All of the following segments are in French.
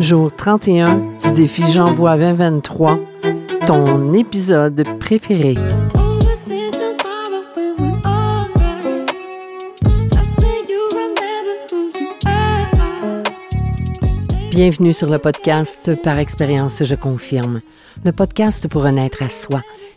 Jour 31 du défi J'envoie 2023, ton épisode préféré. Bienvenue sur le podcast Par expérience, je confirme. Le podcast pour renaître à soi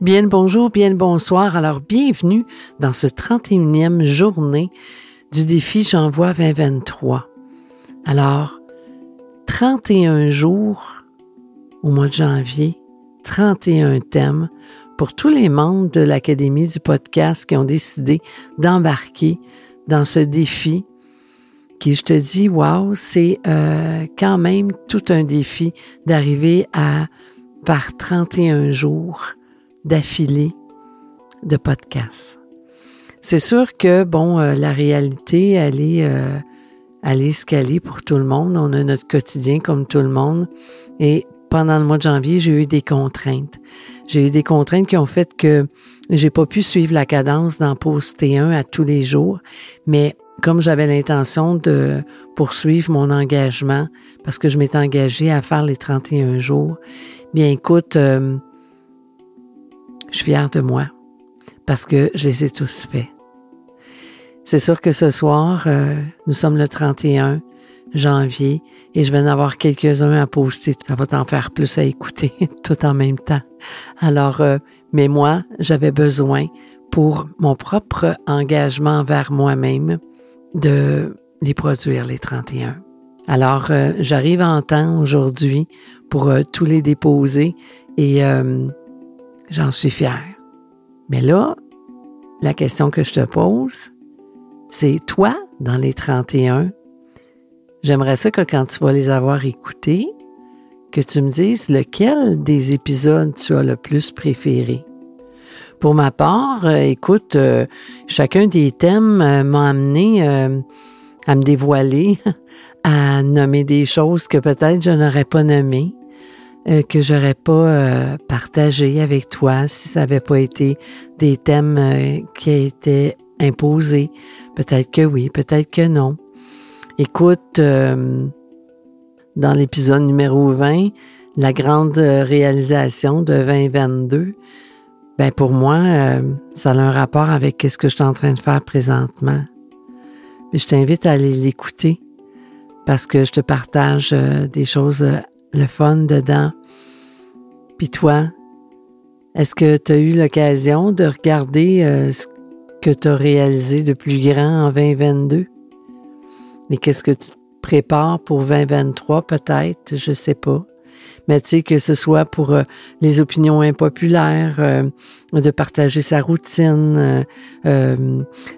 Bien bonjour, bien bonsoir. Alors, bienvenue dans ce 31e journée du défi J'envoie 2023. Alors, 31 jours au mois de janvier, 31 thèmes pour tous les membres de l'Académie du podcast qui ont décidé d'embarquer dans ce défi qui, je te dis, wow, c'est euh, quand même tout un défi d'arriver à, par 31 jours, d'affilée de podcasts. C'est sûr que, bon, euh, la réalité, elle est, euh, pour tout le monde. On a notre quotidien comme tout le monde. Et pendant le mois de janvier, j'ai eu des contraintes. J'ai eu des contraintes qui ont fait que j'ai pas pu suivre la cadence d'en poster un à tous les jours. Mais comme j'avais l'intention de poursuivre mon engagement, parce que je m'étais engagée à faire les 31 jours, bien écoute, euh, je suis fière de moi parce que je les ai tous faits. C'est sûr que ce soir, euh, nous sommes le 31 janvier et je vais en avoir quelques-uns à poster. Ça va t'en faire plus à écouter tout en même temps. Alors, euh, mais moi, j'avais besoin pour mon propre engagement envers moi-même de les produire les 31. Alors, euh, j'arrive en temps aujourd'hui pour tous les déposer et J'en suis fière. Mais là, la question que je te pose, c'est toi, dans les 31, j'aimerais ça que quand tu vas les avoir écoutés, que tu me dises lequel des épisodes tu as le plus préféré. Pour ma part, euh, écoute, euh, chacun des thèmes euh, m'a amené à me dévoiler, à nommer des choses que peut-être je n'aurais pas nommées. Euh, que j'aurais pas euh, partagé avec toi si ça n'avait pas été des thèmes euh, qui étaient imposés. Peut-être que oui, peut-être que non. Écoute, dans l'épisode numéro 20, la grande réalisation de 2022, ben pour moi, ça a un rapport avec ce que je suis en train de faire présentement. Mais je t'invite à aller l'écouter parce que je te partage des choses le fun dedans. Puis toi, est-ce que tu as eu l'occasion de regarder euh, ce que tu as réalisé de plus grand en 2022? Et qu'est-ce que tu prépares pour 2023 peut-être? Je sais pas mais tu sais, que ce soit pour euh, les opinions impopulaires, euh, de partager sa routine.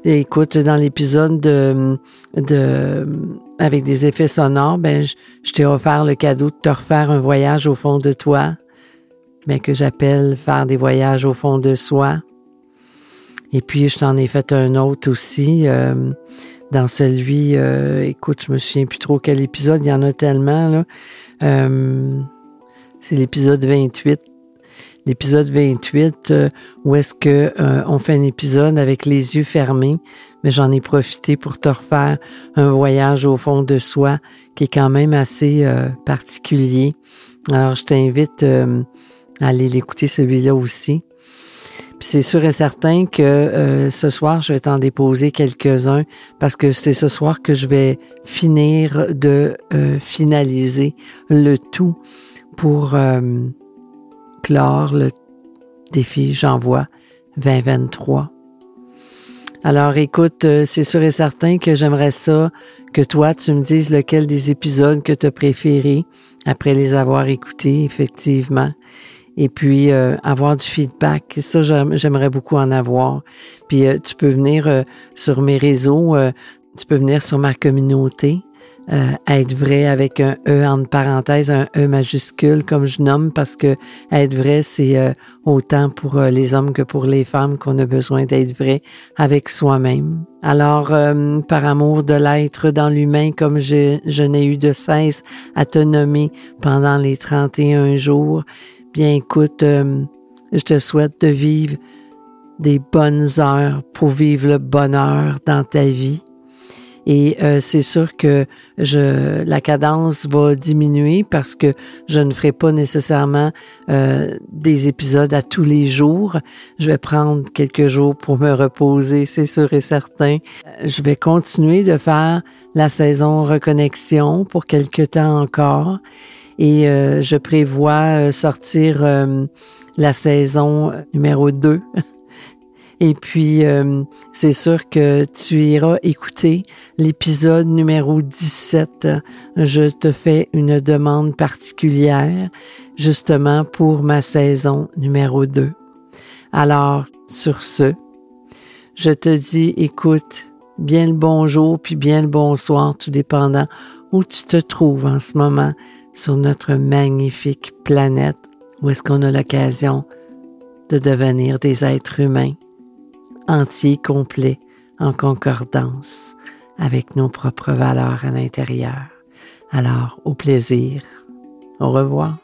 Écoute, dans l'épisode de, de avec des effets sonores, ben je, t'ai offert le cadeau de te refaire un voyage au fond de toi, mais que j'appelle faire des voyages au fond de soi. Et puis, je t'en ai fait un autre aussi. dans celui, écoute, je me souviens plus trop quel épisode, il y en a tellement, là. C'est l'épisode 28. L'épisode 28, euh, où est-ce que euh, on fait un épisode avec les yeux fermés, mais j'en ai profité pour te refaire un voyage au fond de soi qui est quand même assez euh, particulier. Alors, je t'invite à aller l'écouter celui-là aussi. Puis c'est sûr et certain que ce soir, je vais t'en déposer quelques-uns parce que c'est ce soir que je vais finir de finaliser le tout pour euh, clore le défi J'envoie 2023. Alors écoute, euh, c'est sûr et certain que j'aimerais ça que toi, tu me dises lequel des épisodes que tu as préféré après les avoir écoutés, effectivement. et puis euh, avoir du feedback. Ça, j'aimerais beaucoup en avoir. Puis euh, tu peux venir sur mes réseaux, tu peux venir sur ma communauté. Être vrai avec un E en parenthèse, un E majuscule comme je nomme parce que être vrai, c'est autant pour les hommes que pour les femmes qu'on a besoin d'être vrai avec soi-même. Alors, par amour de l'être dans l'humain, comme je, je n'ai eu de cesse à te nommer pendant les 31 jours, Bien écoute, euh, je te souhaite de vivre des bonnes heures pour vivre le bonheur dans ta vie. Et euh, c'est sûr que je, la cadence va diminuer parce que je ne ferai pas nécessairement euh, des épisodes à tous les jours. Je vais prendre quelques jours pour me reposer, c'est sûr et certain. Je vais continuer de faire la saison reconnexion pour quelques temps encore et euh, je prévois euh, sortir euh, la saison numéro 2. Et puis, c'est sûr que tu iras écouter l'épisode numéro 17. Je te fais une demande particulière, justement pour ma saison numéro 2. Alors, sur ce, je te dis, écoute, bien le bonjour, puis bien le bonsoir, tout dépendant où tu te trouves en ce moment sur notre magnifique planète où est-ce qu'on a l'occasion de devenir des êtres humains entiers, complets, en concordance avec nos propres valeurs à l'intérieur. Alors, au plaisir. Au revoir.